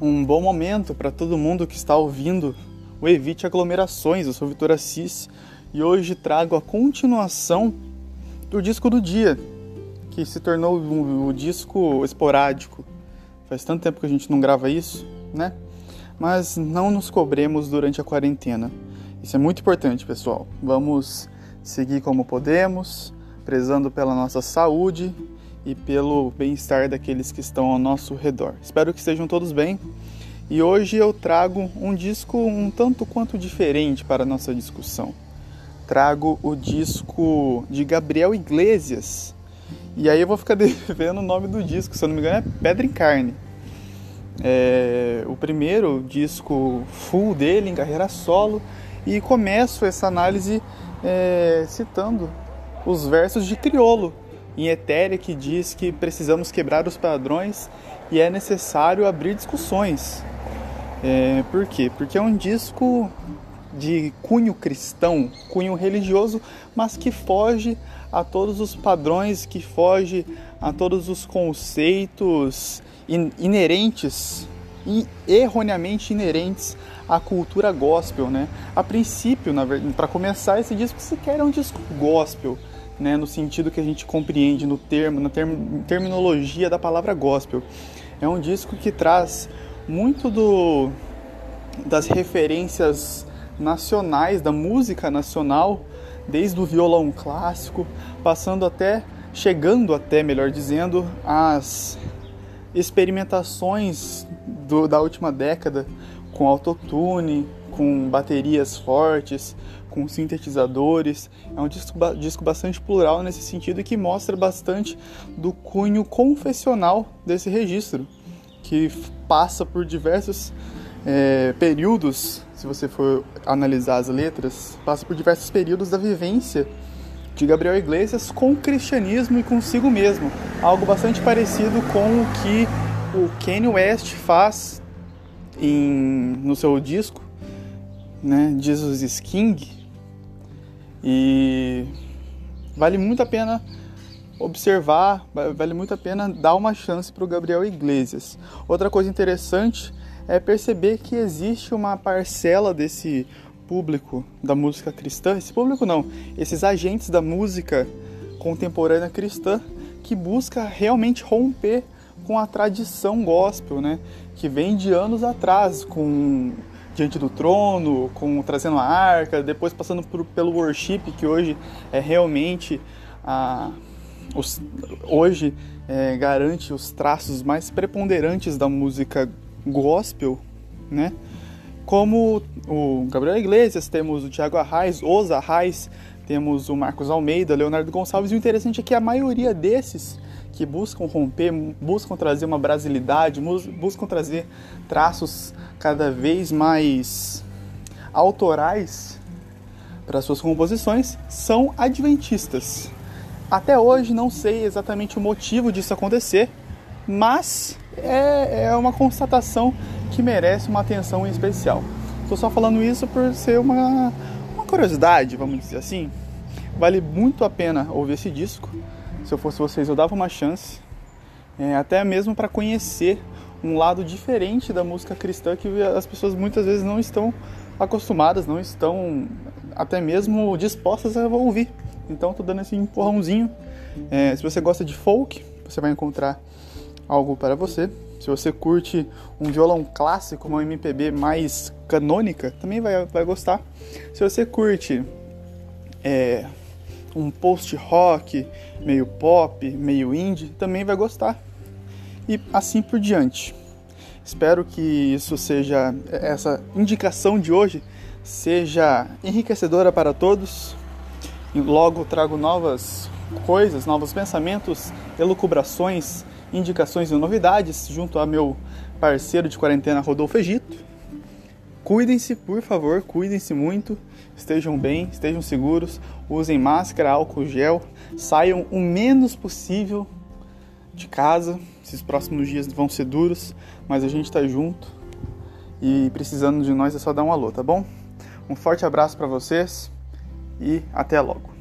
um bom momento para todo mundo que está ouvindo o Evite Aglomerações. Eu sou Vitor Assis e hoje trago a continuação do disco do dia, que se tornou o, disco esporádico. Faz tanto tempo que a gente não grava isso, né? Mas não nos cobremos durante a quarentena. Isso é muito importante, pessoal. Vamos seguir como podemos, prezando pela nossa saúde e pelo bem-estar daqueles que estão ao nosso redor. Espero que estejam todos bem. E hoje eu trago um disco um tanto quanto diferente para a nossa discussão. Trago o disco de Gabriel Iglesias. E aí eu vou ficar devendo o nome do disco, se eu não me engano é Pedra em Carne. É o primeiro disco full dele em carreira solo e começo essa análise é, citando os versos de Criolo, em Etéria que diz que precisamos quebrar os padrões e é necessário abrir discussões. É, por quê? Porque é um disco de cunho cristão, cunho religioso, mas que foge a todos os padrões, que foge a todos os conceitos inerentes e erroneamente inerentes à cultura gospel, né? A princípio, para começar, esse disco sequer é um disco gospel, né, no sentido que a gente compreende no termo, na term, terminologia da palavra gospel. É um disco que traz muito do, das referências nacionais, da música nacional, desde o violão clássico, passando até, chegando até, melhor dizendo, as experimentações do, da última década com autotune, com baterias fortes, com sintetizadores. É um disco, disco bastante plural nesse sentido que mostra bastante do cunho confessional desse registro, que passa por diversos é, períodos, se você for analisar as letras, passa por diversos períodos da vivência de Gabriel Iglesias com o cristianismo e consigo mesmo. Algo bastante parecido com o que o Kanye West faz em, no seu disco, né, Jesus is King, e vale muito a pena observar, vale muito a pena dar uma chance para o Gabriel Iglesias. Outra coisa interessante é perceber que existe uma parcela desse público da música cristã, esse público não, esses agentes da música contemporânea cristã que busca realmente romper com a tradição gospel, né? Que vem de anos atrás, com diante do trono, com trazendo a arca, depois passando por, pelo worship, que hoje é realmente a, os, hoje é, garante os traços mais preponderantes da música gospel, né? Como o Gabriel Iglesias, temos o Thiago Arraes, os Arraes, temos o Marcos Almeida, Leonardo Gonçalves, e o interessante é que a maioria desses que buscam romper, buscam trazer uma brasilidade, buscam trazer traços cada vez mais autorais para suas composições, são adventistas. Até hoje não sei exatamente o motivo disso acontecer, mas é, é uma constatação que merece uma atenção especial. Estou só falando isso por ser uma, uma curiosidade, vamos dizer assim. Vale muito a pena ouvir esse disco se eu fosse vocês, eu dava uma chance, é, até mesmo para conhecer um lado diferente da música cristã que as pessoas muitas vezes não estão acostumadas, não estão até mesmo dispostas a ouvir. Então, estou dando esse empurrãozinho. É, se você gosta de folk, você vai encontrar algo para você. Se você curte um violão clássico, uma MPB mais canônica, também vai, vai gostar. Se você curte é, um post-rock, meio pop, meio indie, também vai gostar. E assim por diante. Espero que isso seja, essa indicação de hoje seja enriquecedora para todos. Logo trago novas coisas, novos pensamentos, elucubrações, indicações e novidades junto a meu parceiro de quarentena Rodolfo Egito. Cuidem-se, por favor, cuidem-se muito, estejam bem, estejam seguros, usem máscara, álcool gel, saiam o menos possível de casa. Esses próximos dias vão ser duros, mas a gente está junto e precisando de nós é só dar um alô, tá bom? Um forte abraço para vocês e até logo.